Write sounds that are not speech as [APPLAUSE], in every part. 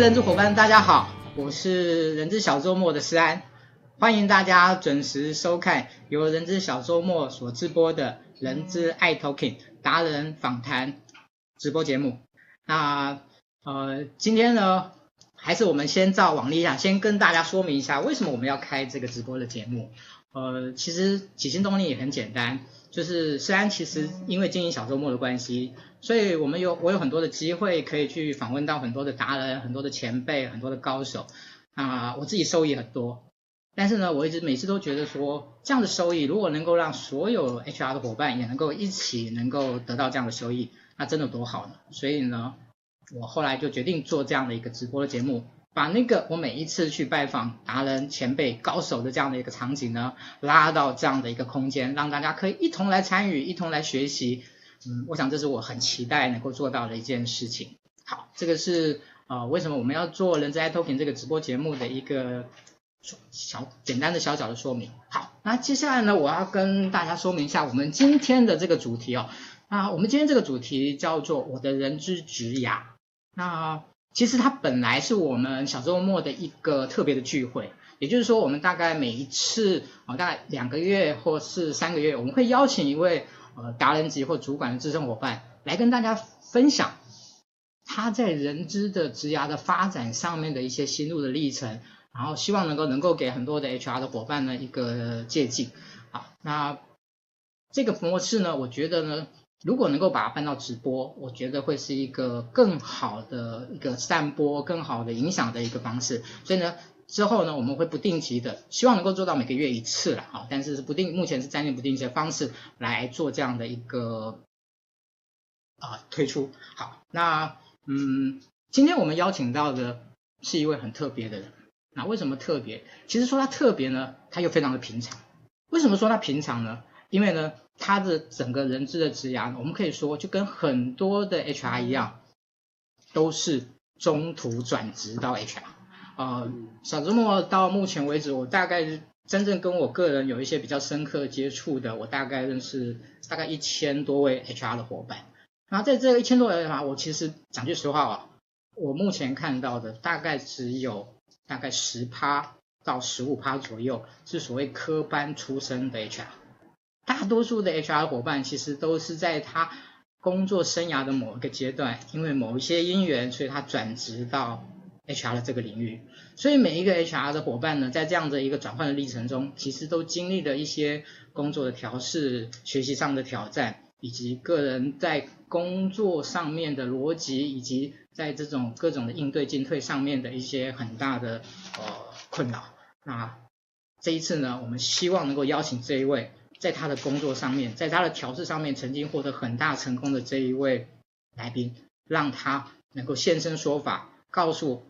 人资伙伴，大家好，我是人资小周末的施安，欢迎大家准时收看由人资小周末所直播的人资爱 Talking 达人访谈直播节目。那呃，今天呢，还是我们先照往例一下，先跟大家说明一下为什么我们要开这个直播的节目。呃，其实起心动念也很简单，就是虽然其实因为经营小周末的关系。所以我们有我有很多的机会可以去访问到很多的达人、很多的前辈、很多的高手啊，我自己收益很多。但是呢，我一直每次都觉得说，这样的收益如果能够让所有 HR 的伙伴也能够一起能够得到这样的收益，那真的多好呢。所以呢，我后来就决定做这样的一个直播的节目，把那个我每一次去拜访达人、前辈、高手的这样的一个场景呢，拉到这样的一个空间，让大家可以一同来参与，一同来学习。嗯，我想这是我很期待能够做到的一件事情。好，这个是呃为什么我们要做人资 Talking 这个直播节目的一个小简单的小小的说明。好，那接下来呢，我要跟大家说明一下我们今天的这个主题哦。那我们今天这个主题叫做我的人之职涯。那其实它本来是我们小周末的一个特别的聚会，也就是说，我们大概每一次啊、哦，大概两个月或是三个月，我们会邀请一位。呃，达人级或主管的资深伙伴来跟大家分享他在人资的职涯的发展上面的一些心路的历程，然后希望能够能够给很多的 HR 的伙伴呢一个借鉴。好，那这个模式呢，我觉得呢，如果能够把它搬到直播，我觉得会是一个更好的一个散播、更好的影响的一个方式。所以呢。之后呢，我们会不定期的，希望能够做到每个月一次了啊，但是是不定，目前是暂定不定期的方式来做这样的一个啊推出。好，那嗯，今天我们邀请到的是一位很特别的人。那为什么特别？其实说他特别呢，他又非常的平常。为什么说他平常呢？因为呢，他的整个人资的职涯，我们可以说就跟很多的 HR 一样，都是中途转职到 HR。呃，小周末到目前为止，我大概真正跟我个人有一些比较深刻接触的，我大概认识大概一千多位 HR 的伙伴。然后在这一千多位的话，我其实讲句实话啊，我目前看到的大概只有大概十趴到十五趴左右是所谓科班出身的 HR。大多数的 HR 伙伴其实都是在他工作生涯的某一个阶段，因为某一些因缘，所以他转职到。HR 的这个领域，所以每一个 HR 的伙伴呢，在这样的一个转换的历程中，其实都经历了一些工作的调试、学习上的挑战，以及个人在工作上面的逻辑，以及在这种各种的应对进退上面的一些很大的呃困扰。那这一次呢，我们希望能够邀请这一位，在他的工作上面，在他的调试上面曾经获得很大成功的这一位来宾，让他能够现身说法，告诉。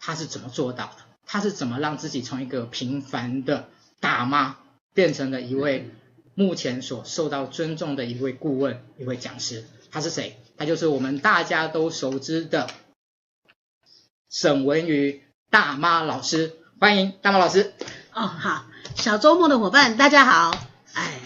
他是怎么做到的？他是怎么让自己从一个平凡的大妈变成了一位目前所受到尊重的一位顾问、一位讲师？他是谁？他就是我们大家都熟知的沈文瑜大妈老师。欢迎大妈老师。哦，好，小周末的伙伴，大家好。哎，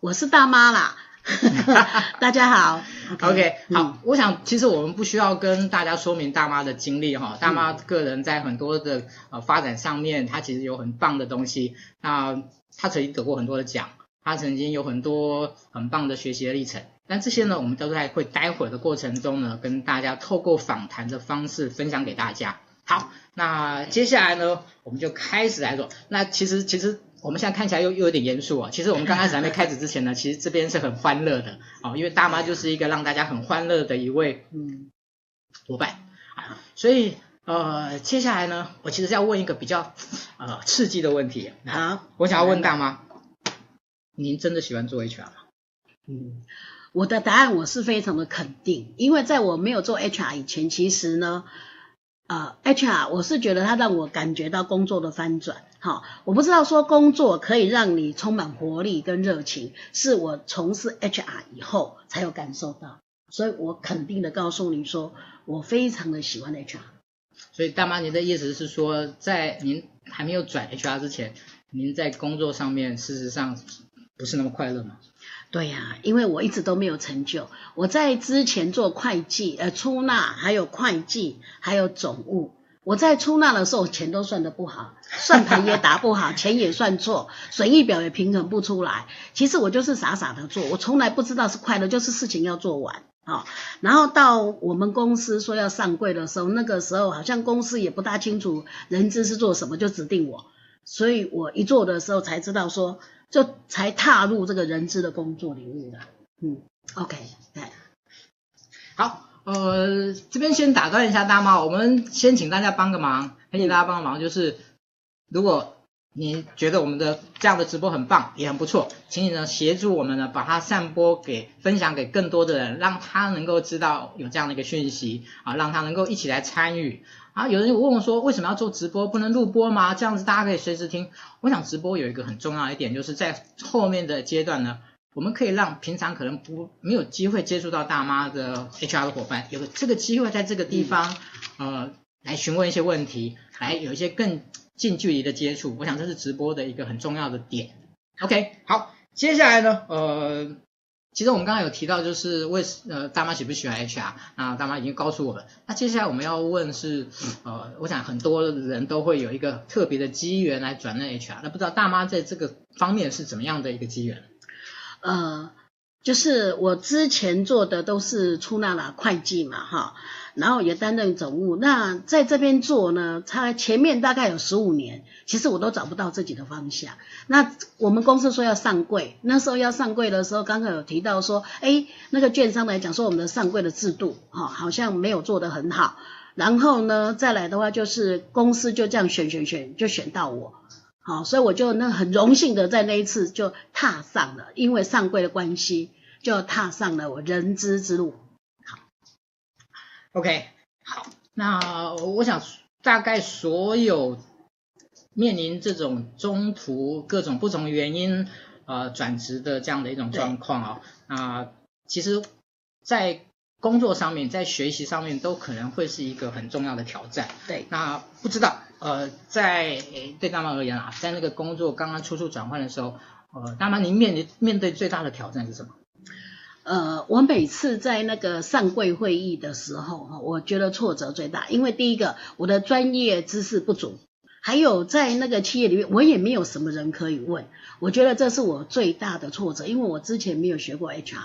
我是大妈啦。[LAUGHS] 大家好，OK，, okay、嗯、好，我想其实我们不需要跟大家说明大妈的经历哈，大妈个人在很多的呃发展上面，她其实有很棒的东西，那她曾经得过很多的奖，她曾经有很多很棒的学习的历程，但这些呢，我们都在会待会儿的过程中呢，跟大家透过访谈的方式分享给大家。好，那接下来呢，我们就开始来做，那其实其实。我们现在看起来又又有点严肃啊。其实我们刚开始还没开始之前呢，其实这边是很欢乐的啊，因为大妈就是一个让大家很欢乐的一位嗯伙伴啊。所以呃，接下来呢，我其实要问一个比较呃刺激的问题啊。我想要问大妈，您真的喜欢做 HR 吗？嗯，我的答案我是非常的肯定，因为在我没有做 HR 以前，其实呢。呃，HR，我是觉得它让我感觉到工作的翻转。好，我不知道说工作可以让你充满活力跟热情，是我从事 HR 以后才有感受到。所以我肯定的告诉你说，我非常的喜欢 HR。所以大妈，您的意思是说，在您还没有转 HR 之前，您在工作上面事实上不是那么快乐吗？对呀，因为我一直都没有成就。我在之前做会计、呃出纳，还有会计，还有总务，我在出纳的时候，钱都算得不好，算盘也打不好，钱也算错，损益表也平衡不出来。其实我就是傻傻的做，我从来不知道是快乐，就是事情要做完啊。然后到我们公司说要上柜的时候，那个时候好像公司也不大清楚人资是做什么，就指定我。所以我一做的时候才知道说，就才踏入这个人资的工作领域了。嗯，OK，对，好。呃，这边先打断一下大妈，我们先请大家帮个忙，请大家帮个忙，就是如果你觉得我们的这样的直播很棒，也很不错，请你呢协助我们呢把它散播给分享给更多的人，让他能够知道有这样的一个讯息啊，让他能够一起来参与啊。有人问我说，为什么要做直播，不能录播吗？这样子大家可以随时听。我想直播有一个很重要的一点，就是在后面的阶段呢。我们可以让平常可能不没有机会接触到大妈的 HR 的伙伴，有个这个机会在这个地方，呃，来询问一些问题，来有一些更近距离的接触。我想这是直播的一个很重要的点。OK，好，接下来呢，呃，其实我们刚刚有提到，就是为呃大妈喜不喜欢 HR，那大妈已经告诉我们。那接下来我们要问是，呃，我想很多人都会有一个特别的机缘来转任 HR，那不知道大妈在这个方面是怎么样的一个机缘？呃，就是我之前做的都是出纳啦会计嘛，哈，然后也担任总务。那在这边做呢，他前面大概有十五年，其实我都找不到自己的方向。那我们公司说要上柜，那时候要上柜的时候，刚刚有提到说，哎，那个券商来讲说我们的上柜的制度，哈，好像没有做得很好。然后呢，再来的话就是公司就这样选选选，就选到我。好，所以我就那很荣幸的在那一次就踏上了，因为上柜的关系，就踏上了我人资之路。好，OK，好，那我想大概所有面临这种中途各种不同原因呃转职的这样的一种状况啊，那其实，在工作上面，在学习上面都可能会是一个很重要的挑战。对，那不知道。呃，在对大妈而言啊，在那个工作刚刚初初转换的时候，呃，大妈您面临面对最大的挑战是什么？呃，我每次在那个上柜会议的时候，我觉得挫折最大，因为第一个我的专业知识不足，还有在那个企业里面我也没有什么人可以问，我觉得这是我最大的挫折，因为我之前没有学过 HR，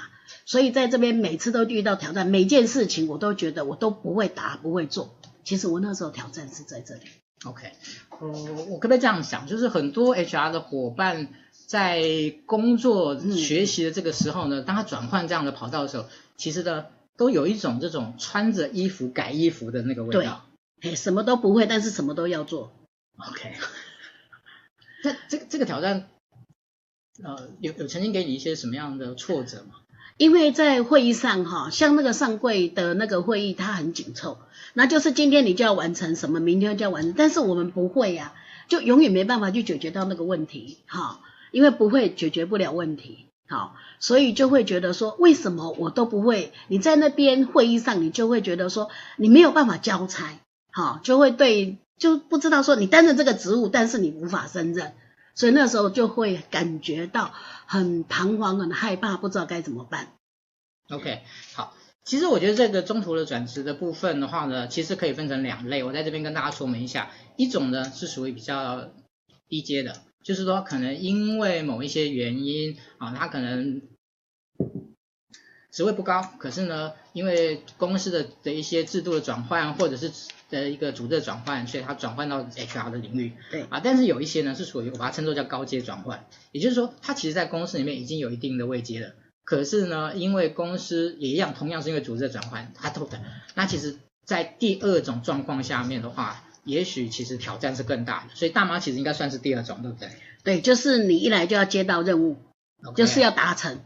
所以在这边每次都遇到挑战，每件事情我都觉得我都不会答，不会做。其实我那时候挑战是在这里。OK，呃，我可不可以这样想，就是很多 HR 的伙伴在工作学习的这个时候呢，当他转换这样的跑道的时候，其实呢，都有一种这种穿着衣服改衣服的那个味道。对，什么都不会，但是什么都要做。OK，[LAUGHS] 那这个这个挑战，呃，有有曾经给你一些什么样的挫折吗？因为在会议上哈，像那个上柜的那个会议，它很紧凑。那就是今天你就要完成什么，明天就要完成，但是我们不会呀、就永远没办法去解决到那个问题，哈，因为不会解决不了问题，好，所以就会觉得说，为什么我都不会？你在那边会议上，你就会觉得说，你没有办法交差，好，就会对，就不知道说你担任这个职务，但是你无法胜任，所以那时候就会感觉到很彷徨、很害怕，不知道该怎么办。OK，好。其实我觉得这个中途的转职的部分的话呢，其实可以分成两类。我在这边跟大家说明一下，一种呢是属于比较低阶的，就是说可能因为某一些原因啊，他可能职位不高，可是呢，因为公司的的一些制度的转换，或者是的一个组织的转换，所以他转换到 HR 的领域。对啊，但是有一些呢是属于我把它称作叫高阶转换，也就是说，他其实在公司里面已经有一定的位阶了。可是呢，因为公司也一样，同样是因为组织的转换，他都的。那其实，在第二种状况下面的话，也许其实挑战是更大的。所以大妈其实应该算是第二种，对不对？对，就是你一来就要接到任务，Okay. 就是要达成。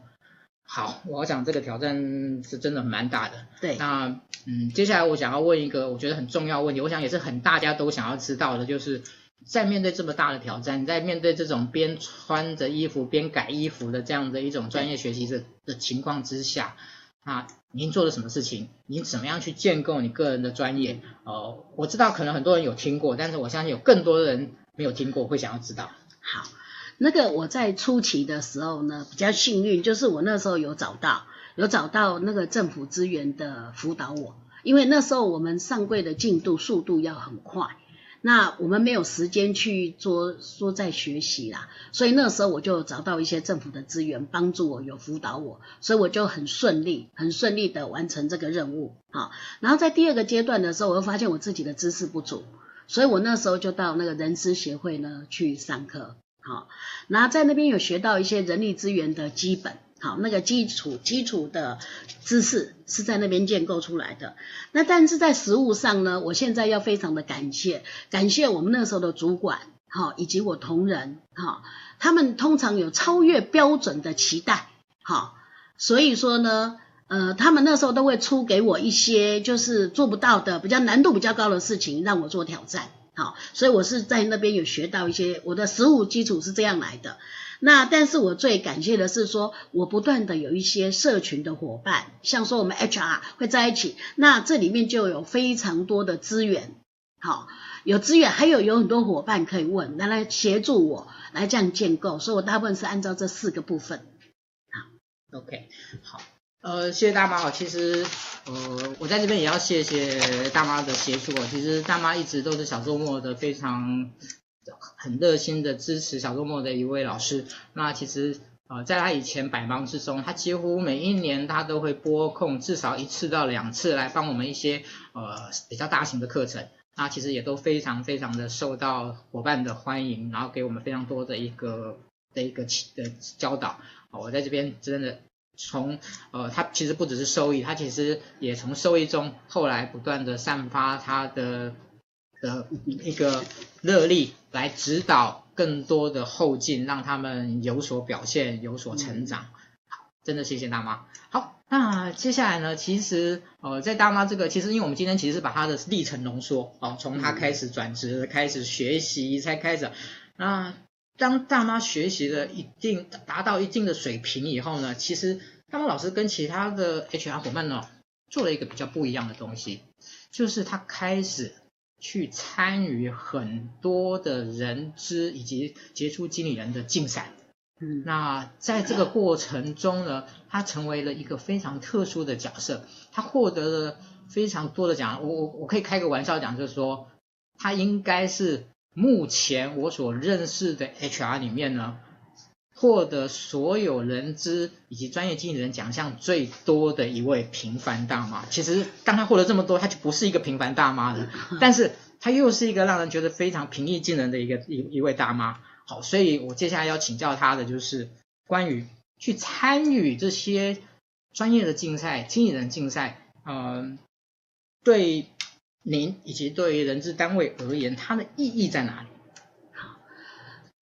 好，我想这个挑战是真的蛮大的。对。那嗯，接下来我想要问一个我觉得很重要的问题，我想也是很大家都想要知道的，就是。在面对这么大的挑战，在面对这种边穿着衣服边改衣服的这样的一种专业学习的的情况之下，啊，您做了什么事情？您怎么样去建构你个人的专业？呃，我知道可能很多人有听过，但是我相信有更多的人没有听过，会想要知道。好，那个我在初期的时候呢，比较幸运，就是我那时候有找到有找到那个政府资源的辅导我。因为那时候我们上柜的进度速度要很快。那我们没有时间去做说在学习啦，所以那时候我就找到一些政府的资源帮助我，有辅导我，所以我就很顺利、很顺利的完成这个任务。好，然后在第二个阶段的时候，我又发现我自己的知识不足，所以我那时候就到那个人资协会呢去上课。好，然后在那边有学到一些人力资源的基本。好，那个基础基础的知识是在那边建构出来的。那但是在实务上呢，我现在要非常的感谢，感谢我们那时候的主管，好，以及我同仁，好，他们通常有超越标准的期待，好，所以说呢，呃，他们那时候都会出给我一些就是做不到的、比较难度比较高的事情，让我做挑战，好，所以我是在那边有学到一些，我的实务基础是这样来的。那但是我最感谢的是说，我不断的有一些社群的伙伴，像说我们 HR 会在一起，那这里面就有非常多的资源，好，有资源，还有有很多伙伴可以问，来来协助我来这样建构，所以我大部分是按照这四个部分。好，OK，好，呃，谢谢大妈哦，其实呃，我在这边也要谢谢大妈的协助哦，其实大妈一直都是小周末的非常。很热心的支持小周末的一位老师。那其实呃，在他以前百忙之中，他几乎每一年他都会拨空至少一次到两次来帮我们一些呃比较大型的课程。那其实也都非常非常的受到伙伴的欢迎，然后给我们非常多的一个的一个的教导。我在这边真的从呃，他其实不只是收益，他其实也从收益中后来不断的散发他的。的一个热力来指导更多的后进，让他们有所表现，有所成长。好，真的谢谢大妈。好，那接下来呢？其实呃，在大妈这个，其实因为我们今天其实是把她的历程浓缩，哦，从她开始转职，开始学习，才开始。那当大妈学习了一定达到一定的水平以后呢，其实大妈老师跟其他的 HR 伙伴呢，做了一个比较不一样的东西，就是他开始。去参与很多的人资以及杰出经理人的竞赛，嗯，那在这个过程中呢，他成为了一个非常特殊的角色，他获得了非常多的奖。我我我可以开个玩笑讲，就是说，他应该是目前我所认识的 HR 里面呢，获得所有人资以及专业经理人奖项最多的一位平凡大妈，其实当他获得这么多，他就不是一个平凡大妈了，[LAUGHS] 但是他又是一个让人觉得非常平易近人的一个一一位大妈。好，所以我接下来要请教他的就是关于去参与这些专业的竞赛、经理人竞赛，嗯，对您以及对于人资单位而言，它的意义在哪里？好，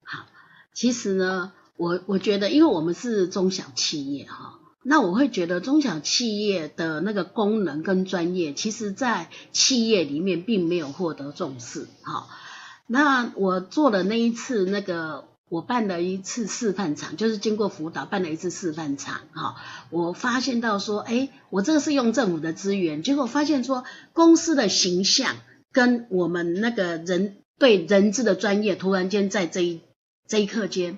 好，其实呢。我我觉得，因为我们是中小企业哈，那我会觉得中小企业的那个功能跟专业，其实在企业里面并没有获得重视哈。那我做了那一次那个，我办了一次示范场，就是经过辅导办了一次示范场哈，我发现到说，哎，我这个是用政府的资源，结果发现说公司的形象跟我们那个人对人资的专业，突然间在这一这一刻间。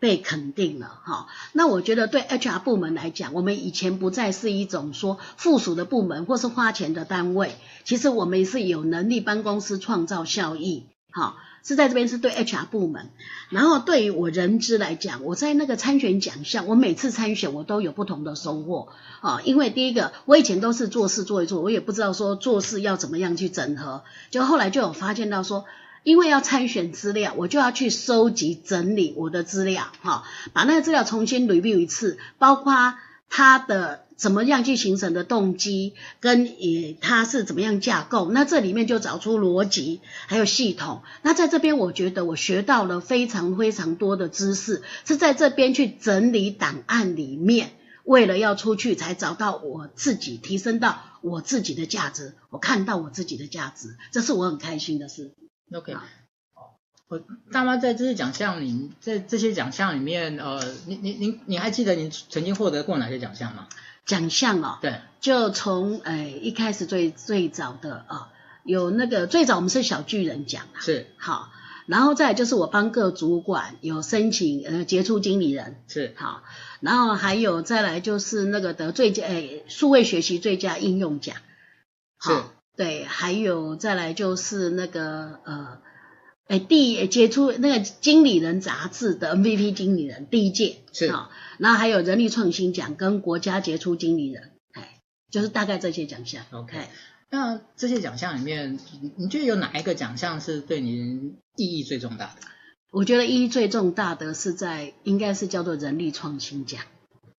被肯定了哈，那我觉得对 HR 部门来讲，我们以前不再是一种说附属的部门或是花钱的单位，其实我们也是有能力帮公司创造效益，好，是在这边是对 HR 部门。然后对于我人资来讲，我在那个参选奖项，我每次参选我都有不同的收获啊，因为第一个我以前都是做事做一做，我也不知道说做事要怎么样去整合，就后来就有发现到说。因为要参选资料，我就要去收集整理我的资料，哈，把那个资料重新 review 一次，包括他的怎么样去形成的动机，跟也它是怎么样架构，那这里面就找出逻辑，还有系统。那在这边，我觉得我学到了非常非常多的知识，是在这边去整理档案里面，为了要出去才找到我自己，提升到我自己的价值，我看到我自己的价值，这是我很开心的事。OK，我大妈在这些奖项里，在这些奖项里面，呃，你你你你还记得你曾经获得过哪些奖项吗？奖项哦，对，就从诶一开始最最早的啊、哦，有那个最早我们是小巨人奖啊，是。好，然后再来就是我帮各主管有申请呃杰出经理人。是。好，然后还有再来就是那个得最佳诶数位学习最佳应用奖。是，对，还有再来就是那个呃，哎，第杰出那个经理人杂志的 MVP 经理人第一届是啊，然后还有人力创新奖跟国家杰出经理人，哎，就是大概这些奖项。OK，那这些奖项里面，你你觉得有哪一个奖项是对你意义最重大的？我觉得意义最重大的是在应该是叫做人力创新奖。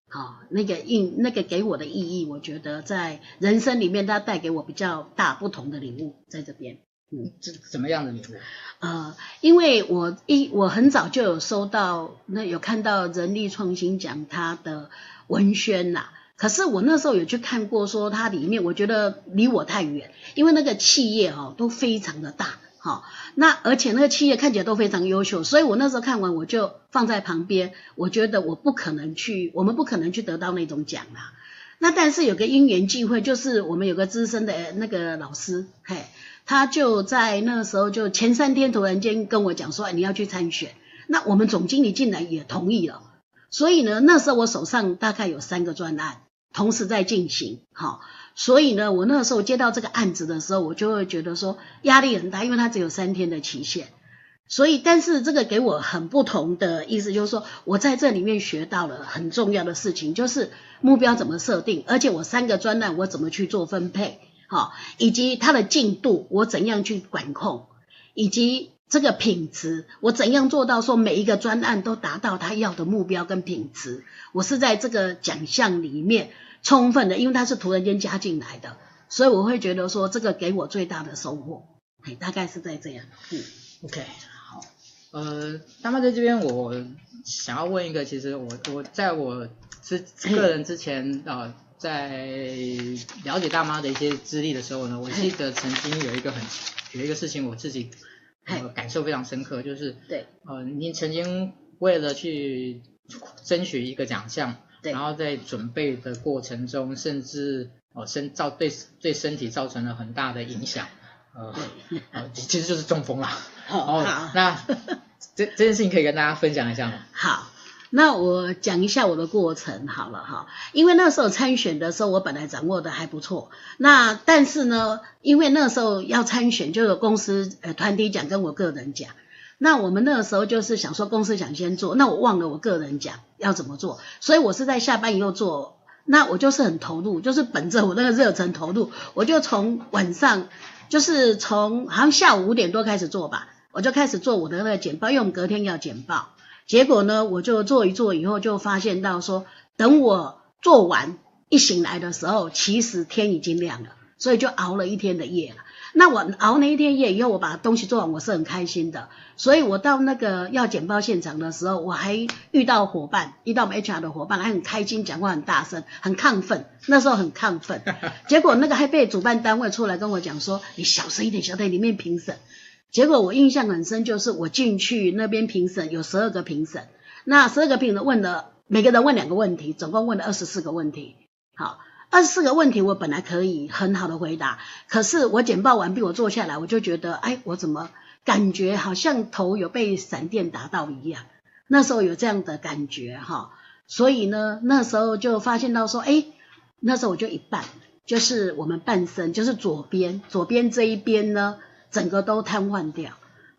好，那个印那个给我的意义，我觉得在人生里面，它带给我比较大不同的领悟，在这边。嗯，这怎么样的礼物？呃，因为我一我很早就有收到，那有看到人力创新奖它的文宣呐、啊，可是我那时候有去看过，说它里面我觉得离我太远，因为那个企业哈、哦、都非常的大。好，那而且那个企业看起来都非常优秀，所以我那时候看完我就放在旁边，我觉得我不可能去，我们不可能去得到那种奖啦。那但是有个因缘际会，就是我们有个资深的那个老师，嘿，他就在那个时候就前三天突然间跟我讲说，哎，你要去参选，那我们总经理竟然也同意了，所以呢，那时候我手上大概有三个专案同时在进行，好。所以呢，我那时候接到这个案子的时候，我就会觉得说压力很大，因为它只有三天的期限。所以，但是这个给我很不同的意思，就是说我在这里面学到了很重要的事情，就是目标怎么设定，而且我三个专案我怎么去做分配，好，以及它的进度我怎样去管控，以及这个品质我怎样做到说每一个专案都达到他要的目标跟品质。我是在这个奖项里面。充分的，因为他是突然间加进来的，所以我会觉得说这个给我最大的收获，哎，大概是在这样。嗯，OK，好，呃，那么在这边我想要问一个，其实我我在我之个人之前啊、在了解大妈的一些资历的时候呢，我记得曾经有一个很有一个事情我自己呃感受非常深刻，就是对，呃，您曾经为了去争取一个奖项。然后在准备的过程中，甚至哦身造对对身体造成了很大的影响，呃，[LAUGHS] 呃其实就是中风啦。哦，好，那这这件事情可以跟大家分享一下吗？好，那我讲一下我的过程好了哈，因为那时候参选的时候，我本来掌握的还不错，那但是呢，因为那时候要参选，就有公司呃团体奖跟我个人奖。那我们那个时候就是想说，公司想先做，那我忘了我个人讲要怎么做，所以我是在下班以后做。那我就是很投入，就是本着我那个热忱投入，我就从晚上，就是从好像下午五点多开始做吧，我就开始做我的那个简报，因为我们隔天要简报。结果呢，我就做一做以后，就发现到说，等我做完一醒来的时候，其实天已经亮了，所以就熬了一天的夜了。那我熬那一天夜以后，我把东西做完，我是很开心的。所以我到那个要简报现场的时候，我还遇到伙伴，遇到我们 HR 的伙伴，还很开心，讲话很大声，很亢奋。那时候很亢奋，结果那个还被主办单位出来跟我讲说：“你小声一点，小声里面评审。”结果我印象很深，就是我进去那边评审有十二个评审，那十二个评审问了每个人问两个问题，总共问了二十四个问题。好。二十四个问题，我本来可以很好的回答，可是我简报完毕，我坐下来，我就觉得，哎，我怎么感觉好像头有被闪电打到一样？那时候有这样的感觉哈，所以呢，那时候就发现到说，哎，那时候我就一半，就是我们半身，就是左边，左边这一边呢，整个都瘫痪掉。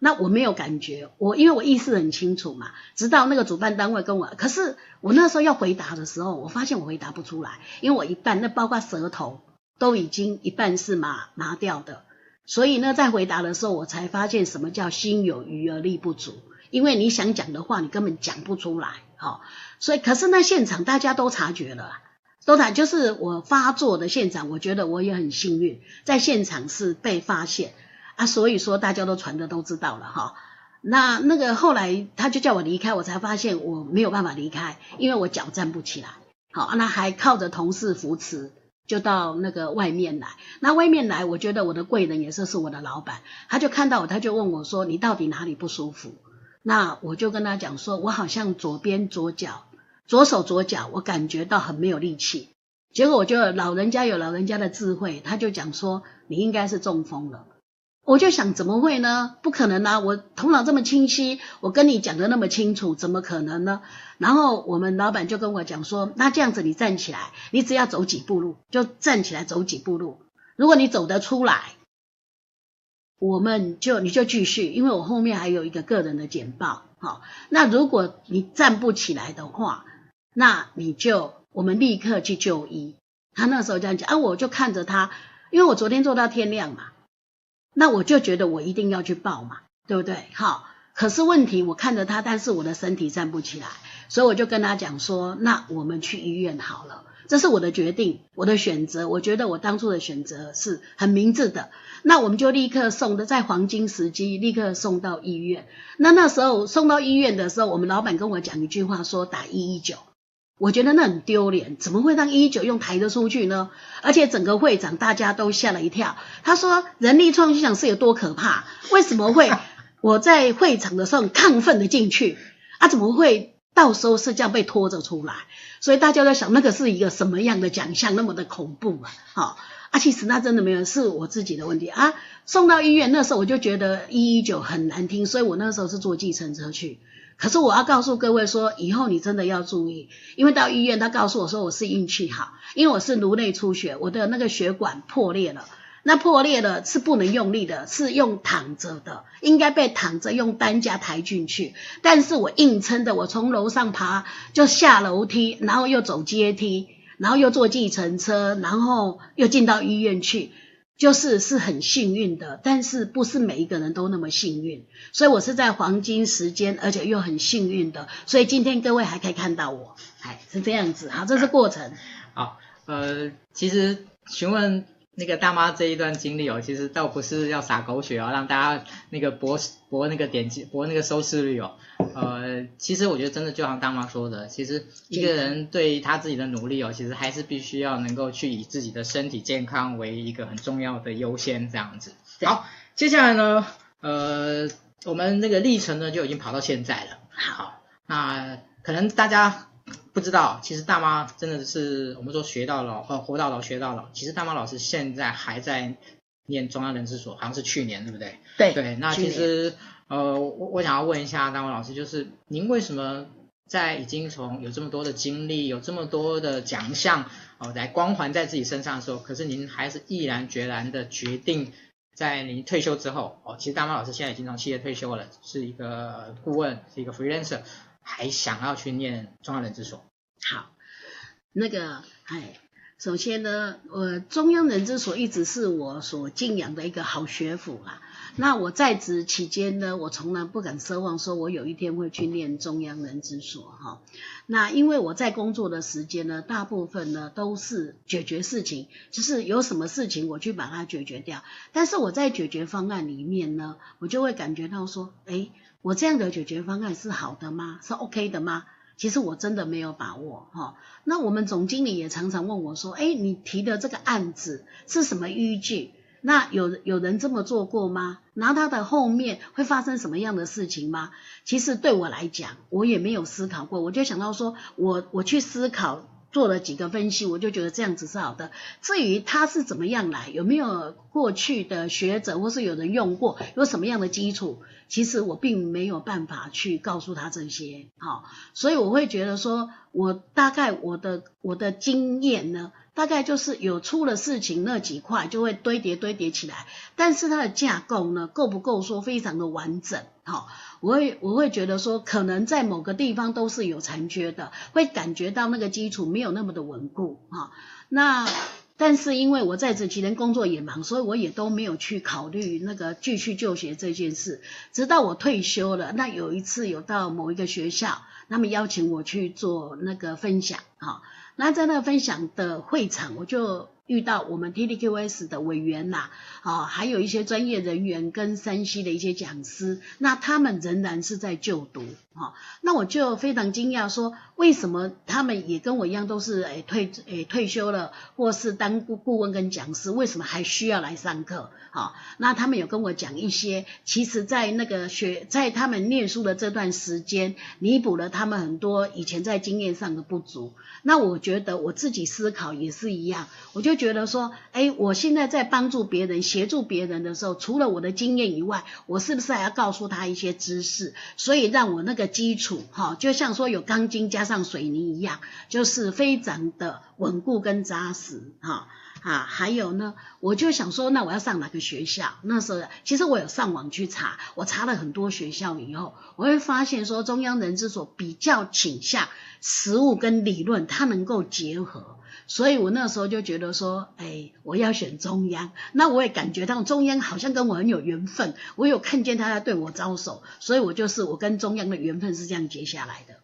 那我没有感觉，我因为我意识很清楚嘛，直到那个主办单位跟我，可是我那时候要回答的时候，我发现我回答不出来，因为我一半，那包括舌头都已经一半是麻麻掉的，所以呢，在回答的时候，我才发现什么叫心有余而力不足，因为你想讲的话，你根本讲不出来，好，所以可是那现场大家都察觉了，都察，就是我发作的现场，我觉得我也很幸运，在现场是被发现。啊，所以说大家都传的都知道了哈。那那个后来他就叫我离开，我才发现我没有办法离开，因为我脚站不起来。好，那还靠着同事扶持，就到那个外面来。那外面来，我觉得我的贵人也是是我的老板，他就看到我，他就问我说：“你到底哪里不舒服？”那我就跟他讲说：“我好像左边左脚，左手左脚，我感觉到很没有力气。”结果我就老人家有老人家的智慧，他就讲说：“你应该是中风了。”我就想怎么会呢？不可能啊！我头脑这么清晰，我跟你讲的那么清楚，怎么可能呢？然后我们老板就跟我讲说，那这样子你站起来，你只要走几步路，就站起来走几步路。如果你走得出来，我们就你就继续，因为我后面还有一个个人的简报，好，那如果你站不起来的话，那你就我们立刻去就医。他那时候这样讲，啊，我就看着他，因为我昨天做到天亮嘛，那我就觉得我一定要去报嘛，对不对？好，可是问题我看着他，但是我的身体站不起来，所以我就跟他讲说，那我们去医院好了。这是我的决定，我的选择。我觉得我当初的选择是很明智的。那我们就立刻送的，在黄金时机立刻送到医院。那那时候送到医院的时候，我们老板跟我讲一句话，说打一一九。我觉得那很丢脸，怎么会让一一九用抬得出去呢？而且整个会场大家都吓了一跳。他说人力创新奖是有多可怕？为什么会我在会场的时候很亢奋的进去啊？怎么会到时候是这样被拖着出来？所以大家在想，那个是一个什么样的奖项，那么的恐怖啊？好啊，其实那真的没有，是我自己的问题啊。送到医院那时候，我就觉得一一九很难听，所以我那时候是坐计程车去。可是我要告诉各位说，以后你真的要注意，因为到医院他告诉我说我是运气好，因为我是颅内出血，我的那个血管破裂了。那破裂了是不能用力的，是用躺着的，应该被躺着用担架抬进去。但是我硬撑的，我从楼上爬就下楼梯，然后又走阶梯，然后又坐计程车，然后又进到医院去，就是是很幸运的。但是不是每一个人都那么幸运，所以我是在黄金时间，而且又很幸运的。所以今天各位还可以看到我，哎，是这样子。好，这是过程。好，呃，其实询问。那个大妈这一段经历哦，其实倒不是要撒狗血哦，让大家那个博博那个点击博那个收视率哦。呃，其实我觉得真的就像大妈说的，其实一个人对他自己的努力哦，其实还是必须要能够去以自己的身体健康为一个很重要的优先这样子。好，接下来呢，呃，我们那个历程呢就已经跑到现在了。好，那可能大家。不知道，其实大妈真的是我们说学到老，呃，活到老学到老。其实大妈老师现在还在念中央人事所，好像是去年，对不对？对对。那其实呃，我我想要问一下大妈老师，就是您为什么在已经从有这么多的经历，有这么多的奖项哦，来光环在自己身上的时候，可是您还是毅然决然的决定在您退休之后哦，其实大妈老师现在已经从企业退休了，是一个顾问，是一个 freelancer。还想要去念中央人资所？好，那个，哎，首先呢，我，中央人资所一直是我所敬仰的一个好学府啦。那我在职期间呢，我从来不敢奢望说我有一天会去念中央人资所哈。那因为我在工作的时间呢，大部分呢都是解决事情，就是有什么事情我去把它解决掉。但是我在解决方案里面呢，我就会感觉到说，哎。我这样的解决方案是好的吗？是 OK 的吗？其实我真的没有把握哈。那我们总经理也常常问我说：“哎，你提的这个案子是什么依据？那有有人这么做过吗？然后他的后面会发生什么样的事情吗？”其实对我来讲，我也没有思考过。我就想到说，我我去思考。做了几个分析，我就觉得这样子是好的。至于他是怎么样来，有没有过去的学者或是有人用过，有什么样的基础，其实我并没有办法去告诉他这些。好，所以我会觉得说，我大概我的我的经验呢，大概就是有出了事情那几块就会堆叠堆叠起来，但是它的架构呢，够不够说非常的完整？好。我会我会觉得说，可能在某个地方都是有残缺的，会感觉到那个基础没有那么的稳固哈。那但是因为我在这期间工作也忙，所以我也都没有去考虑那个继续就学这件事。直到我退休了，那有一次有到某一个学校，他们邀请我去做那个分享哈。那在那分享的会场，我就。遇到我们 T D Q S 的委员啦，啊，还有一些专业人员跟山西的一些讲师，那他们仍然是在就读，哈，那我就非常惊讶，说为什么他们也跟我一样都是诶退诶退休了，或是当顾顾问跟讲师，为什么还需要来上课？好，那他们有跟我讲一些，其实在那个学在他们念书的这段时间，弥补了他们很多以前在经验上的不足。那我觉得我自己思考也是一样，我就。觉得说，哎，我现在在帮助别人、协助别人的时候，除了我的经验以外，我是不是还要告诉他一些知识？所以让我那个的基础，哈，就像说有钢筋加上水泥一样，就是非常的稳固跟扎实，哈。啊，还有呢，我就想说，那我要上哪个学校？那时候其实我有上网去查，我查了很多学校以后，我会发现说，中央人资所比较倾向实务跟理论，它能够结合。所以我那时候就觉得说，哎，我要选中央。那我也感觉到中央好像跟我很有缘分，我有看见他在对我招手，所以我就是我跟中央的缘分是这样结下来的。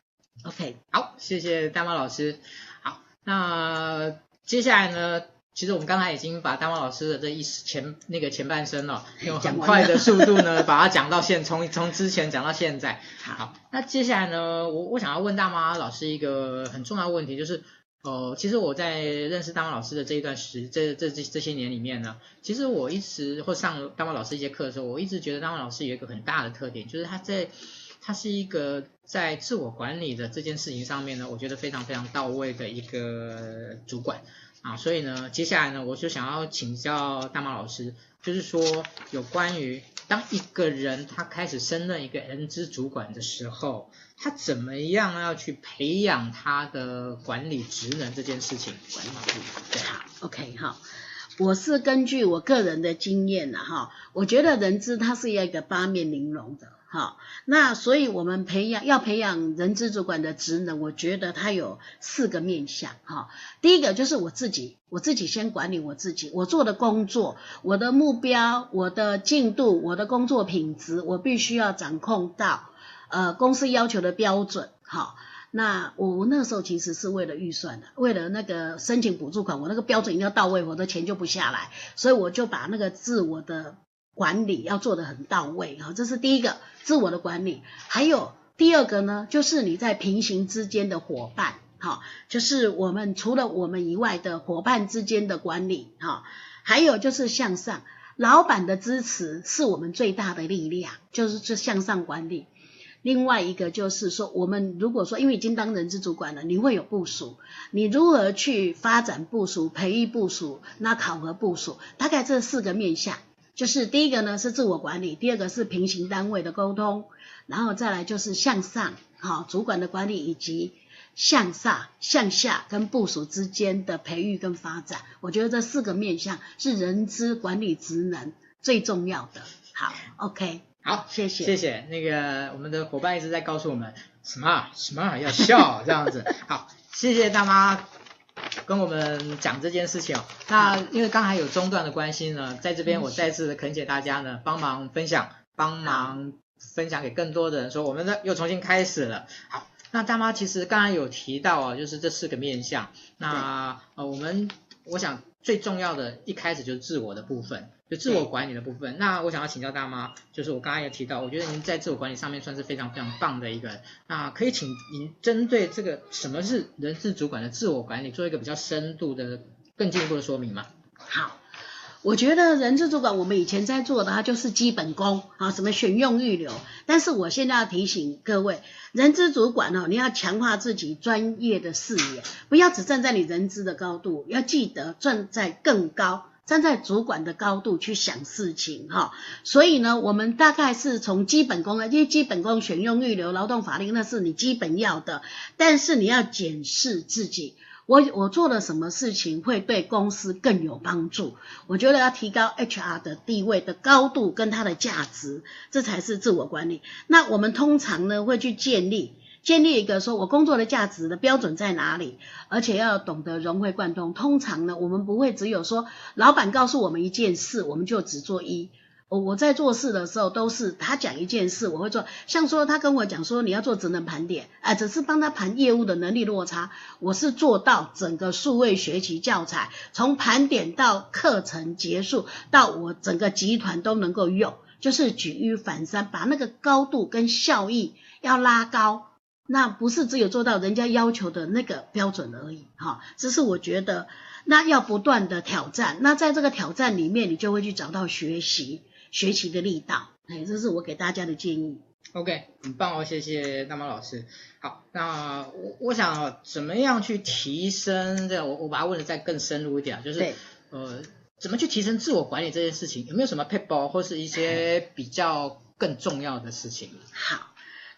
OK，好，谢谢大猫老师。好，那接下来呢？其实我们刚才已经把大猫老师的这一前那个前半生哦，用很快的速度呢，把它讲到现，从从之前讲到现在。好，那接下来呢，我我想要问大妈老师一个很重要的问题，就是。哦，其实我在认识大猫老师的这一段时，这这这这些年里面呢，其实我一直或上大猫老师一节课的时候，我一直觉得大猫老师有一个很大的特点，就是他在他是一个在自我管理的这件事情上面呢，我觉得非常非常到位的一个主管啊。所以呢，接下来呢，我就想要请教大猫老师，就是说有关于当一个人他开始升任一个人资主管的时候。他怎么样要去培养他的管理职能这件事情？管理对，好，OK，好，我是根据我个人的经验呐，哈，我觉得人资它是要一个八面玲珑的，哈，那所以我们培养要培养人资主管的职能，我觉得它有四个面向，哈，第一个就是我自己，我自己先管理我自己，我做的工作，我的目标，我的进度，我的工作品质，我必须要掌控到。呃，公司要求的标准，好，那我我那时候其实是为了预算的，为了那个申请补助款，我那个标准一定要到位，我的钱就不下来，所以我就把那个自我的管理要做得很到位，好，这是第一个自我的管理。还有第二个呢，就是你在平行之间的伙伴，好，就是我们除了我们以外的伙伴之间的管理，好，还有就是向上，老板的支持是我们最大的力量，就是这向上管理。另外一个就是说，我们如果说因为已经当人资主管了，你会有部署，你如何去发展部署、培育部署、那考核部署，大概这四个面向，就是第一个呢是自我管理，第二个是平行单位的沟通，然后再来就是向上，好，主管的管理以及向上、向下跟部署之间的培育跟发展，我觉得这四个面向是人资管理职能最重要的。好，OK。好，谢谢谢谢。那个我们的伙伴一直在告诉我们，smart smart 要笑这样子。好，谢谢大妈跟我们讲这件事情哦。那因为刚才有中断的关系呢，在这边我再次的恳请大家呢帮忙分享，帮忙分享给更多的人，说我们的又重新开始了。好，那大妈其实刚才有提到啊，就是这四个面相。那呃，我们我想最重要的一开始就是自我的部分。就自我管理的部分，那我想要请教大妈，就是我刚刚也提到，我觉得您在自我管理上面算是非常非常棒的一个人，那可以请您针对这个什么是人事主管的自我管理，做一个比较深度的、更进一步的说明吗？好，我觉得人事主管我们以前在做的，它就是基本功啊，什么选用预留，但是我现在要提醒各位，人事主管哦，你要强化自己专业的视野，不要只站在你人资的高度，要记得站在更高。站在主管的高度去想事情，哈，所以呢，我们大概是从基本功，因为基本功选用预留劳动法令那是你基本要的，但是你要检视自己，我我做了什么事情会对公司更有帮助？我觉得要提高 HR 的地位的高度跟它的价值，这才是自我管理。那我们通常呢会去建立。建立一个说我工作的价值的标准在哪里，而且要懂得融会贯通。通常呢，我们不会只有说老板告诉我们一件事，我们就只做一。我我在做事的时候都是他讲一件事，我会做。像说他跟我讲说你要做职能盘点，哎，只是帮他盘业务的能力落差，我是做到整个数位学习教材，从盘点到课程结束，到我整个集团都能够用，就是举一反三，把那个高度跟效益要拉高。那不是只有做到人家要求的那个标准而已，哈，只是我觉得，那要不断的挑战，那在这个挑战里面，你就会去找到学习学习的力道，哎，这是我给大家的建议。OK，很棒哦，谢谢大猫老师。好，那我我想怎么样去提升这个？我我把它问的再更深入一点，就是呃，怎么去提升自我管理这件事情？有没有什么 p a p e r 或是一些比较更重要的事情？好。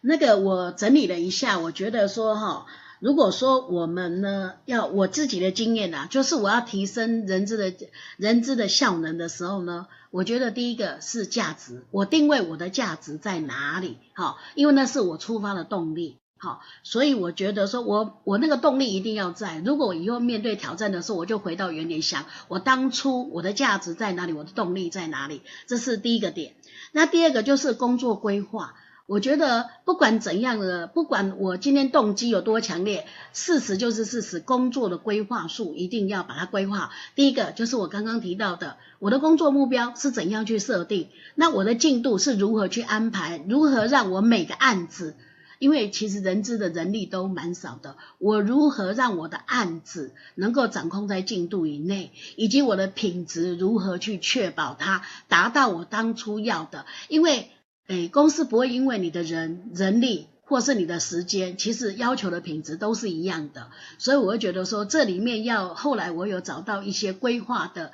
那个我整理了一下，我觉得说哈，如果说我们呢，要我自己的经验啊，就是我要提升人资的人资的效能的时候呢，我觉得第一个是价值，我定位我的价值在哪里？好，因为那是我出发的动力。好，所以我觉得说我我那个动力一定要在。如果我以后面对挑战的时候，我就回到原点想，我当初我的价值在哪里，我的动力在哪里？这是第一个点。那第二个就是工作规划。我觉得不管怎样的，不管我今天动机有多强烈，事实就是事实。工作的规划术一定要把它规划。第一个就是我刚刚提到的，我的工作目标是怎样去设定？那我的进度是如何去安排？如何让我每个案子，因为其实人资的人力都蛮少的，我如何让我的案子能够掌控在进度以内，以及我的品质如何去确保它达到我当初要的？因为诶，公司不会因为你的人人力或是你的时间，其实要求的品质都是一样的，所以我会觉得说，这里面要后来我有找到一些规划的，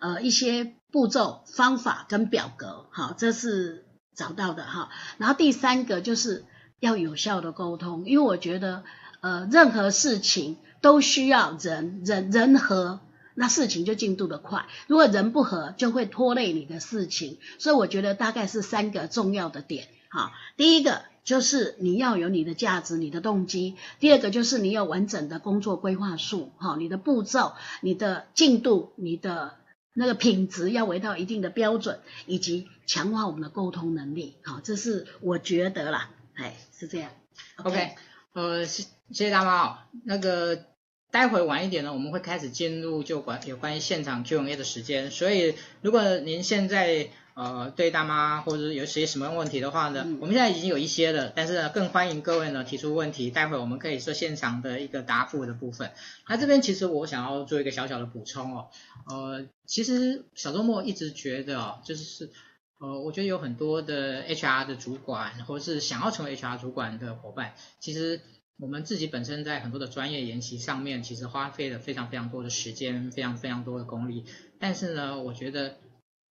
呃，一些步骤、方法跟表格，好，这是找到的哈。然后第三个就是要有效的沟通，因为我觉得，呃，任何事情都需要人人人和。那事情就进度的快，如果人不和，就会拖累你的事情。所以我觉得大概是三个重要的点。好，第一个就是你要有你的价值、你的动机；第二个就是你有完整的工作规划术，好，你的步骤、你的进度、你的那个品质要维到一定的标准，以及强化我们的沟通能力。好，这是我觉得啦，哎，是这样。OK，, okay 呃，谢谢大妈，那个。待会晚一点呢，我们会开始进入就关有关于现场 Q&A 的时间，所以如果您现在呃对大妈或者有些什么问题的话呢，嗯、我们现在已经有一些了，但是呢更欢迎各位呢提出问题，待会我们可以做现场的一个答复的部分。那这边其实我想要做一个小小的补充哦，呃，其实小周末一直觉得哦，就是呃，我觉得有很多的 HR 的主管或者是想要成为 HR 主管的伙伴，其实。我们自己本身在很多的专业研习上面，其实花费了非常非常多的时间，非常非常多的功力。但是呢，我觉得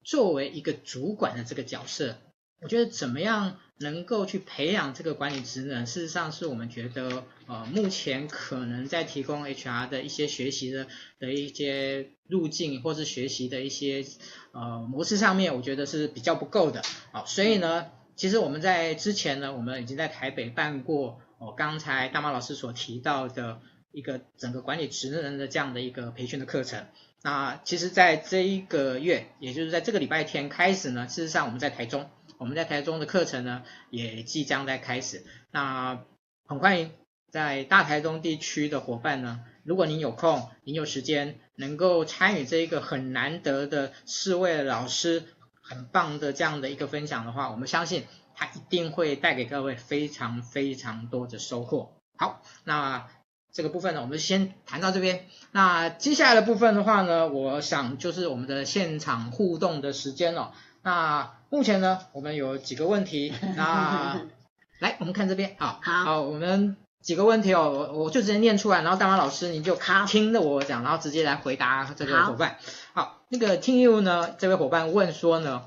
作为一个主管的这个角色，我觉得怎么样能够去培养这个管理职能，事实上是我们觉得呃目前可能在提供 HR 的一些学习的的一些路径，或是学习的一些呃模式上面，我觉得是比较不够的。好，所以呢，其实我们在之前呢，我们已经在台北办过。我刚才大妈老师所提到的一个整个管理职能的这样的一个培训的课程，那其实在这一个月，也就是在这个礼拜天开始呢，事实上我们在台中，我们在台中的课程呢也即将在开始，那很欢迎在大台中地区的伙伴呢，如果您有空，您有时间，能够参与这一个很难得的四位老师很棒的这样的一个分享的话，我们相信。它一定会带给各位非常非常多的收获。好，那这个部分呢，我们先谈到这边。那接下来的部分的话呢，我想就是我们的现场互动的时间了。那目前呢，我们有几个问题。那 [LAUGHS] 来，我们看这边。好，好，好，我们几个问题哦，我我就直接念出来，然后大妈老师你就听着我讲，然后直接来回答这个伙伴。好，好，那个听 you 呢，这位伙伴问说呢，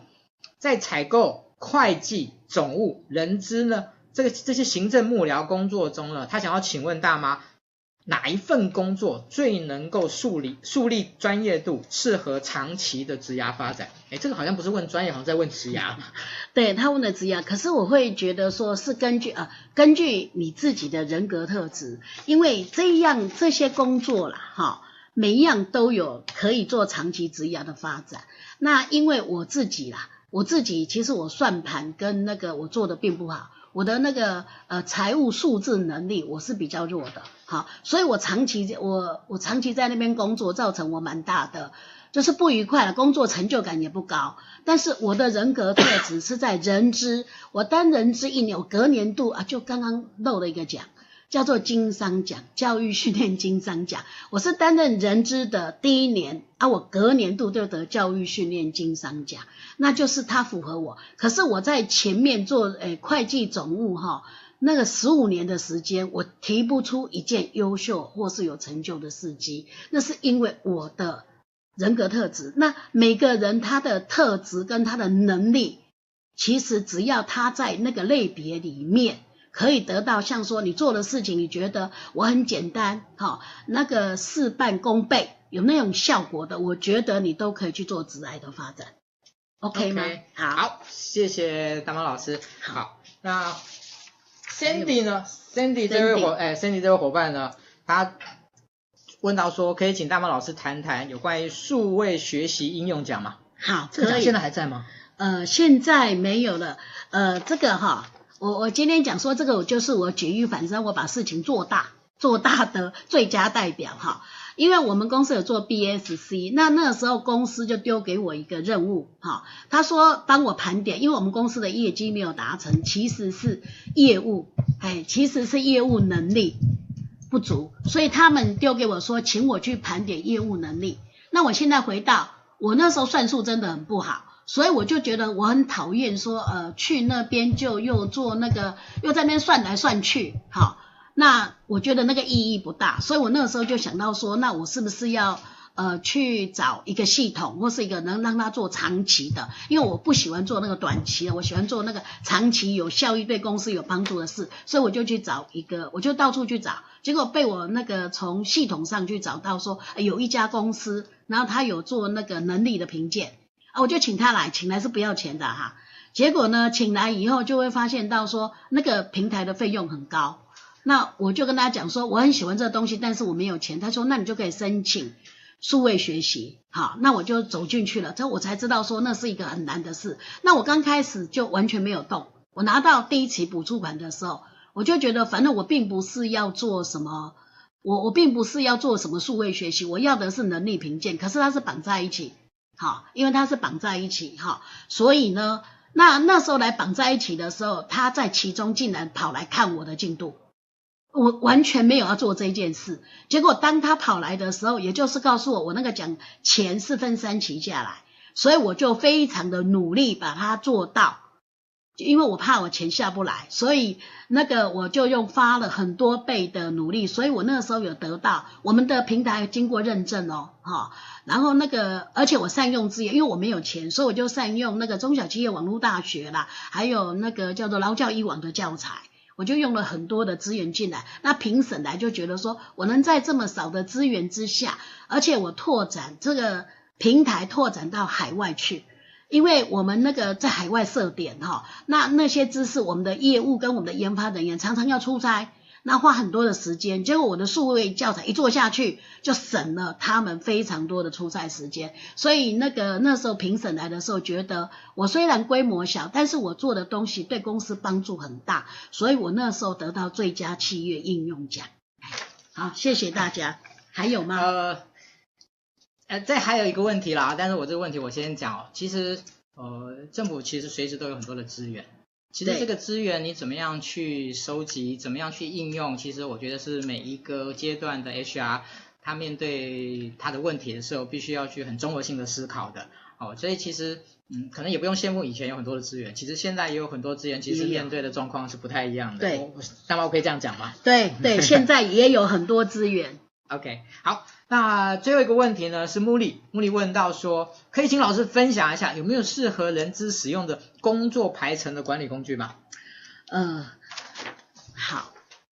在采购。会计、总务、人资呢？这个这些行政幕僚工作中呢，他想要请问大妈，哪一份工作最能够树立树立专业度，适合长期的职涯发展？哎，这个好像不是问专业，好像在问职涯。[LAUGHS] 对，他问的职涯，可是我会觉得说是根据啊，根据你自己的人格特质，因为这样这些工作啦，哈，每一样都有可以做长期职涯的发展。那因为我自己啦。我自己其实我算盘跟那个我做的并不好，我的那个呃财务数字能力我是比较弱的，好，所以我长期我我长期在那边工作，造成我蛮大的就是不愉快了，工作成就感也不高。但是我的人格特质是在人资，我当人资一年，我隔年度啊就刚刚漏了一个奖。叫做经商奖，教育训练经商奖。我是担任人资的第一年啊，我隔年度就得教育训练经商奖，那就是他符合我。可是我在前面做诶、欸、会计总务哈，那个十五年的时间，我提不出一件优秀或是有成就的事迹，那是因为我的人格特质。那每个人他的特质跟他的能力，其实只要他在那个类别里面。可以得到像说你做的事情，你觉得我很简单，好，那个事半功倍，有那种效果的，我觉得你都可以去做职涯的发展，OK 吗？Okay, 好，好，谢谢大猫老师。好，那 Sandy 呢？Sandy 这位伙，哎，Sandy 这位伙伴呢，他问到说，可以请大猫老师谈谈有关于数位学习应用奖吗？好，这个奖现在还在吗？呃，现在没有了。呃，这个哈，我我今天讲说这个，我就是我举一反三，我把事情做大，做大的最佳代表哈。因为我们公司有做 BSC，那那个时候公司就丢给我一个任务哈，他说帮我盘点，因为我们公司的业绩没有达成，其实是业务，哎，其实是业务能力不足，所以他们丢给我说，请我去盘点业务能力。那我现在回到。我那时候算数真的很不好，所以我就觉得我很讨厌说，呃，去那边就又做那个，又在那边算来算去，好，那我觉得那个意义不大，所以我那个时候就想到说，那我是不是要呃去找一个系统或是一个能让他做长期的，因为我不喜欢做那个短期的，我喜欢做那个长期有效益、对公司有帮助的事，所以我就去找一个，我就到处去找，结果被我那个从系统上去找到说，有一家公司。然后他有做那个能力的评鉴。我就请他来，请来是不要钱的哈。结果呢，请来以后就会发现到说那个平台的费用很高。那我就跟他讲说，我很喜欢这个东西，但是我没有钱。他说，那你就可以申请数位学习。好，那我就走进去了，这我才知道说那是一个很难的事。那我刚开始就完全没有动。我拿到第一期补助款的时候，我就觉得反正我并不是要做什么。我我并不是要做什么数位学习，我要的是能力评鉴，可是它是绑在一起，好，因为它是绑在一起，哈，所以呢，那那时候来绑在一起的时候，他在其中竟然跑来看我的进度，我完全没有要做这件事，结果当他跑来的时候，也就是告诉我，我那个奖钱是分三期下来，所以我就非常的努力把它做到。因为我怕我钱下不来，所以那个我就用发了很多倍的努力，所以我那个时候有得到我们的平台经过认证哦，哈，然后那个而且我善用资源，因为我没有钱，所以我就善用那个中小企业网络大学啦，还有那个叫做劳教一网的教材，我就用了很多的资源进来，那评审来就觉得说我能在这么少的资源之下，而且我拓展这个平台拓展到海外去。因为我们那个在海外设点哈，那那些知识，我们的业务跟我们的研发人员常常要出差，那花很多的时间。结果我的数位教材一做下去，就省了他们非常多的出差时间。所以那个那时候评审来的时候，觉得我虽然规模小，但是我做的东西对公司帮助很大，所以我那时候得到最佳企业应用奖。好，谢谢大家。还有吗？呃，这还有一个问题啦，但是我这个问题我先讲哦。其实，呃，政府其实随时都有很多的资源。其实这个资源你怎么样去收集，怎么样去应用，其实我觉得是每一个阶段的 HR 他面对他的问题的时候，必须要去很综合性的思考的。哦，所以其实，嗯，可能也不用羡慕以前有很多的资源，其实现在也有很多资源，其实面对的状况是不太一样的。对，那么我可以这样讲吗？对对，[LAUGHS] 现在也有很多资源。OK，好。那最后一个问题呢，是穆里，穆里问到说，可以请老师分享一下，有没有适合人资使用的工作排程的管理工具吗？嗯、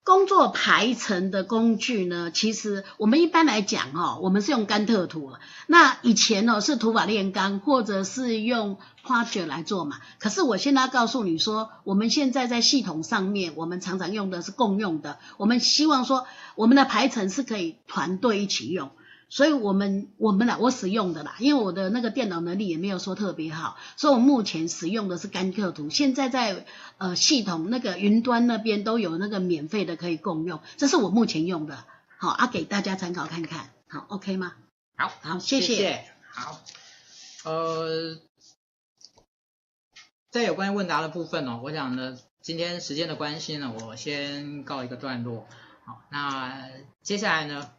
工作排程的工具呢，其实我们一般来讲哈，我们是用甘特图，那以前呢是图法炼钢，或者是用 Project 来做嘛。可是我现在告诉你说，我们现在在系统上面，我们常常用的是共用的，我们希望说。我们的排程是可以团队一起用，所以我们我们呐，我使用的啦，因为我的那个电脑能力也没有说特别好，所以我目前使用的是甘特图。现在在呃系统那个云端那边都有那个免费的可以共用，这是我目前用的，好啊，给大家参考看看，好，OK 吗？好，好，谢谢，谢谢，好，呃，在有关于问答的部分哦，我想呢，今天时间的关系呢，我先告一个段落。好，那接下来呢，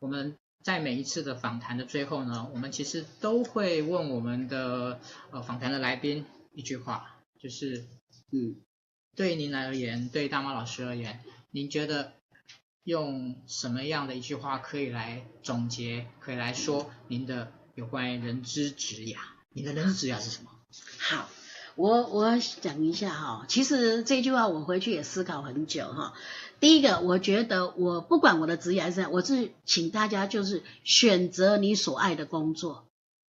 我们在每一次的访谈的最后呢，我们其实都会问我们的呃访谈的来宾一句话，就是嗯，对您而言，对大猫老师而言，您觉得用什么样的一句话可以来总结，可以来说您的有关于人之职涯？你的人之职涯是什么？好。我我讲一下哈，其实这句话我回去也思考很久哈。第一个，我觉得我不管我的职业还是，我是请大家就是选择你所爱的工作，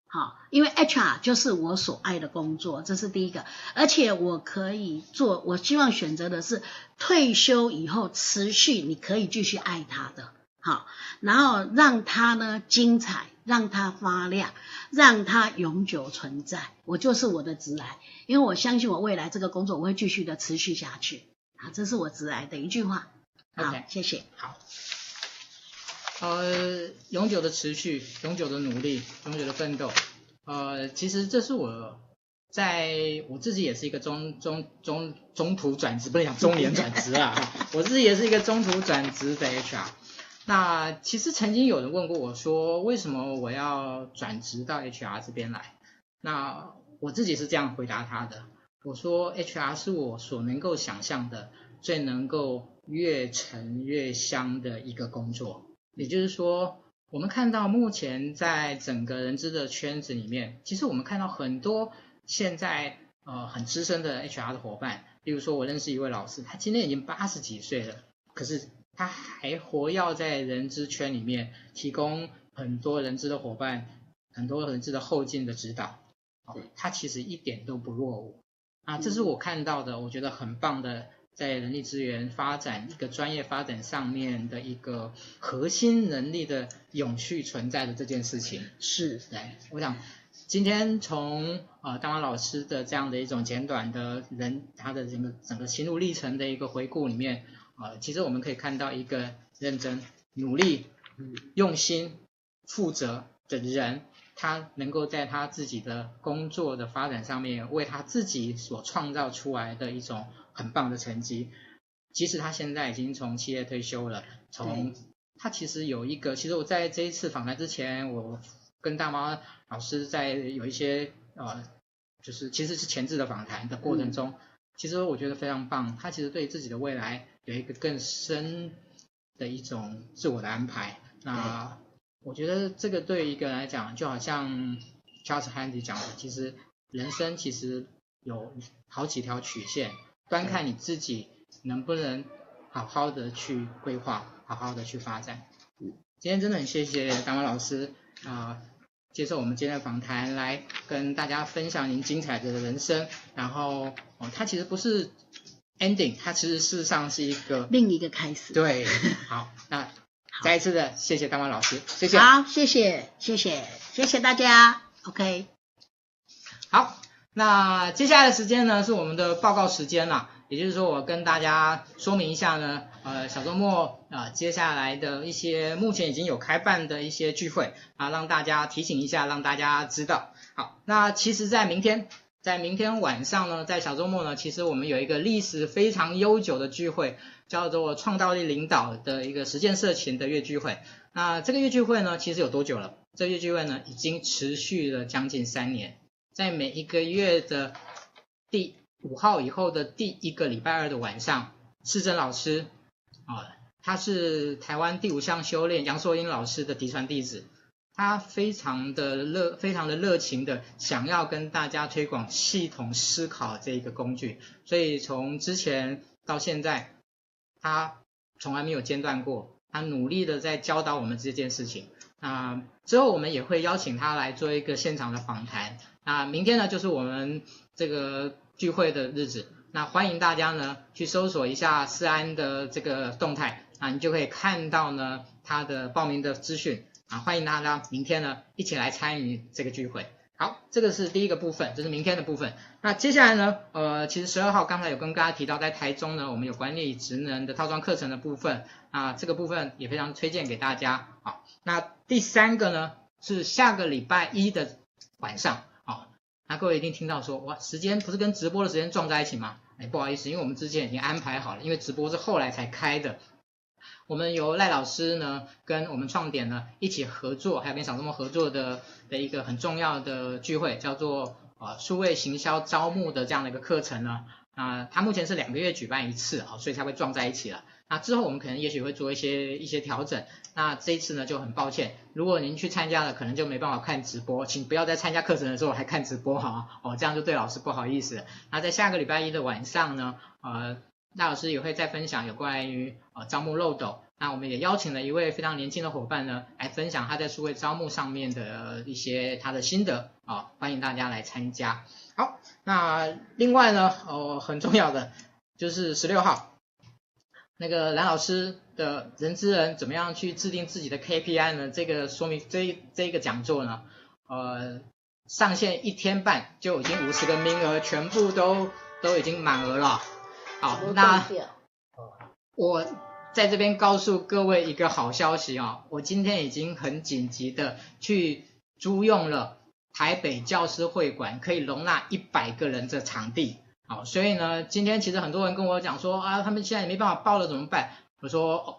好，因为 HR 就是我所爱的工作，这是第一个。而且我可以做，我希望选择的是退休以后持续你可以继续爱他的，好，然后让他呢精彩，让他发亮，让他永久存在。我就是我的职涯，因为我相信我未来这个工作我会继续的持续下去，啊，这是我职涯的一句话。好，okay, 谢谢。好，呃，永久的持续，永久的努力，永久的奋斗。呃，其实这是我在我自己也是一个中中中中途转职，不能讲中年转职啊。[LAUGHS] 我自己也是一个中途转职的 HR。那其实曾经有人问过我说，为什么我要转职到 HR 这边来？那我自己是这样回答他的。我说，HR 是我所能够想象的最能够。越沉越香的一个工作，也就是说，我们看到目前在整个人资的圈子里面，其实我们看到很多现在呃很资深的 HR 的伙伴，例如说我认识一位老师，他今年已经八十几岁了，可是他还活跃在人资圈里面，提供很多人资的伙伴，很多人资的后进的指导，哦，他其实一点都不落伍啊，这是我看到的，我觉得很棒的。在人力资源发展一个专业发展上面的一个核心能力的永续存在的这件事情，是，来，我想今天从呃大王老师的这样的一种简短的人他的整个整个心路历程的一个回顾里面，呃，其实我们可以看到一个认真、努力、用心、负责的人，他能够在他自己的工作的发展上面，为他自己所创造出来的一种。很棒的成绩，即使他现在已经从企业退休了，从他其实有一个，其实我在这一次访谈之前，我跟大妈老师在有一些呃，就是其实是前置的访谈的过程中，嗯、其实我觉得非常棒，他其实对自己的未来有一个更深的一种自我的安排。那我觉得这个对于一个人来讲，就好像 Charles Handy 讲的，其实人生其实有好几条曲线。端看你自己能不能好好的去规划，好好的去发展。今天真的很谢谢大妈老师啊、呃，接受我们今天的访谈，来跟大家分享您精彩的人生。然后哦，它其实不是 ending，它其实事实上是一个另一个开始。对，[LAUGHS] 好，那再一次的谢谢大妈老师，谢谢。好，谢谢，谢谢，谢谢大家。OK，好。那接下来的时间呢，是我们的报告时间了，也就是说，我跟大家说明一下呢，呃，小周末啊、呃，接下来的一些目前已经有开办的一些聚会啊，让大家提醒一下，让大家知道。好，那其实，在明天，在明天晚上呢，在小周末呢，其实我们有一个历史非常悠久的聚会，叫做创造力领导的一个实践社群的月聚会。那这个月聚会呢，其实有多久了？这个月聚会呢，已经持续了将近三年。在每一个月的第五号以后的第一个礼拜二的晚上，世珍老师啊，他是台湾第五项修炼杨硕英老师的嫡传弟子，他非常的热，非常的热情的想要跟大家推广系统思考这一个工具，所以从之前到现在，他从来没有间断过，他努力的在教导我们这件事情。啊，之后我们也会邀请他来做一个现场的访谈。那明天呢，就是我们这个聚会的日子。那欢迎大家呢去搜索一下思安的这个动态，啊，你就可以看到呢他的报名的资讯。啊，欢迎大家明天呢一起来参与这个聚会。好，这个是第一个部分，这是明天的部分。那接下来呢，呃，其实十二号刚才有跟大家提到，在台中呢，我们有管理职能的套装课程的部分。啊，这个部分也非常推荐给大家。好，那第三个呢是下个礼拜一的晚上啊。那各位一定听到说，哇，时间不是跟直播的时间撞在一起吗？哎，不好意思，因为我们之前已经安排好了，因为直播是后来才开的。我们由赖老师呢跟我们创点呢一起合作，还有跟小周末合作的的一个很重要的聚会，叫做呃数位行销招募的这样的一个课程呢。啊、呃，它目前是两个月举办一次啊，所以才会撞在一起了。那之后我们可能也许会做一些一些调整。那这一次呢就很抱歉，如果您去参加了，可能就没办法看直播，请不要在参加课程的时候还看直播哈，哦，这样就对老师不好意思。那在下个礼拜一的晚上呢，呃，赖老师也会再分享有关于呃招募漏斗。那我们也邀请了一位非常年轻的伙伴呢，来分享他在数位招募上面的一些他的心得啊、欢迎大家来参加。好，那另外呢，哦，很重要的就是十六号那个蓝老师的人资人怎么样去制定自己的 KPI 呢？这个说明这这一个讲座呢，呃，上线一天半就已经五十个名额，全部都都已经满额了。好，那我。在这边告诉各位一个好消息啊，我今天已经很紧急的去租用了台北教师会馆，可以容纳一百个人的场地。好，所以呢，今天其实很多人跟我讲说啊，他们现在没办法报了怎么办？我说哦，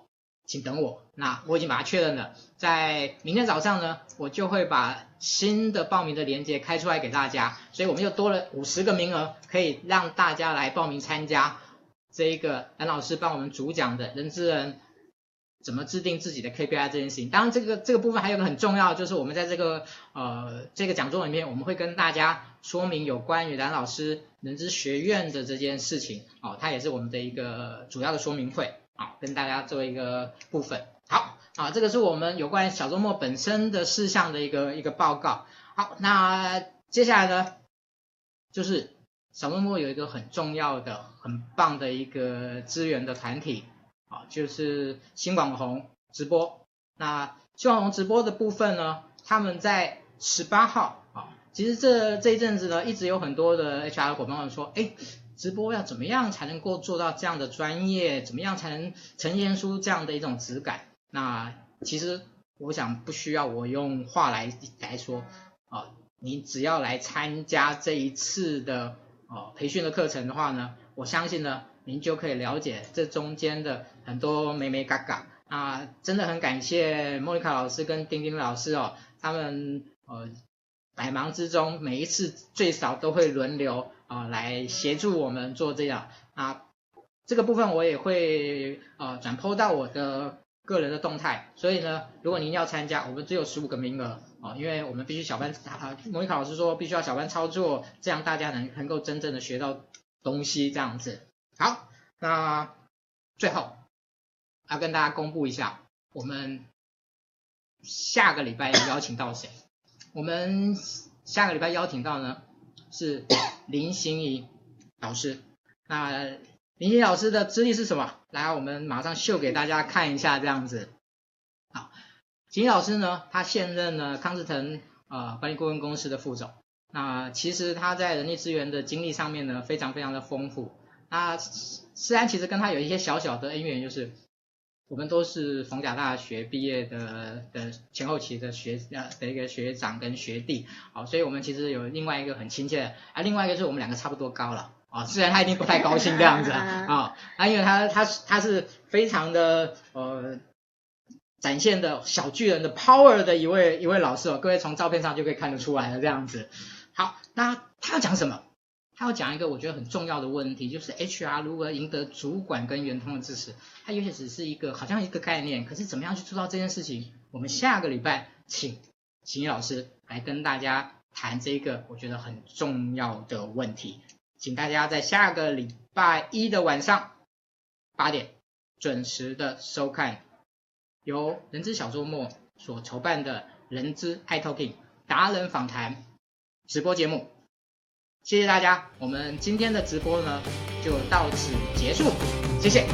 请等我，那我已经把它确认了，在明天早上呢，我就会把新的报名的链接开出来给大家，所以我们又多了五十个名额，可以让大家来报名参加。这一个蓝老师帮我们主讲的人之人怎么制定自己的 KPI 这件事情，当然这个这个部分还有个很重要，就是我们在这个呃这个讲座里面，我们会跟大家说明有关于蓝老师人资学院的这件事情，哦，它也是我们的一个主要的说明会，啊、哦，跟大家做一个部分。好，啊，这个是我们有关于小周末本身的事项的一个一个报告。好，那接下来呢，就是。小周末有一个很重要的、很棒的一个资源的团体，啊，就是新网红直播。那新网红直播的部分呢，他们在十八号，啊，其实这这一阵子呢，一直有很多的 HR 伙伴们说，哎，直播要怎么样才能够做到这样的专业？怎么样才能呈现出这样的一种质感？那其实我想不需要我用话来来说，啊，你只要来参加这一次的。哦，培训的课程的话呢，我相信呢，您就可以了解这中间的很多眉眉嘎嘎啊，真的很感谢莫妮卡老师跟丁丁老师哦，他们呃百忙之中每一次最少都会轮流啊来协助我们做这样啊，这个部分我也会呃转 po 到我的。个人的动态，所以呢，如果您要参加，我们只有十五个名额啊，因为我们必须小班啊，莫妮卡老师说必须要小班操作，这样大家能能够真正的学到东西，这样子。好，那最后要跟大家公布一下，我们下个礼拜邀请到谁？我们下个礼拜邀请到呢是林心怡老师，那。林欣老师的资历是什么？来，我们马上秀给大家看一下，这样子。好，林老师呢，他现任呢康士腾呃管理顾问公司的副总。那其实他在人力资源的经历上面呢，非常非常的丰富。那虽然其实跟他有一些小小的恩怨，就是我们都是逢甲大学毕业的的前后期的学呃的一个学长跟学弟。好，所以我们其实有另外一个很亲切的，啊，另外一个是我们两个差不多高了。啊，虽然他一定不太高兴这样子 [LAUGHS] 啊，啊，因为他他他是非常的呃展现的小巨人的 power 的一位一位老师哦，各位从照片上就可以看得出来了这样子。好，那他要讲什么？他要讲一个我觉得很重要的问题，就是 HR 如何赢得主管跟员工的支持。他也许只是一个好像一个概念，可是怎么样去做到这件事情？我们下个礼拜请秦毅老师来跟大家谈这个我觉得很重要的问题。请大家在下个礼拜一的晚上八点准时的收看由人资小周末所筹办的人资 iTalking 达人访谈直播节目。谢谢大家，我们今天的直播呢就到此结束，谢谢。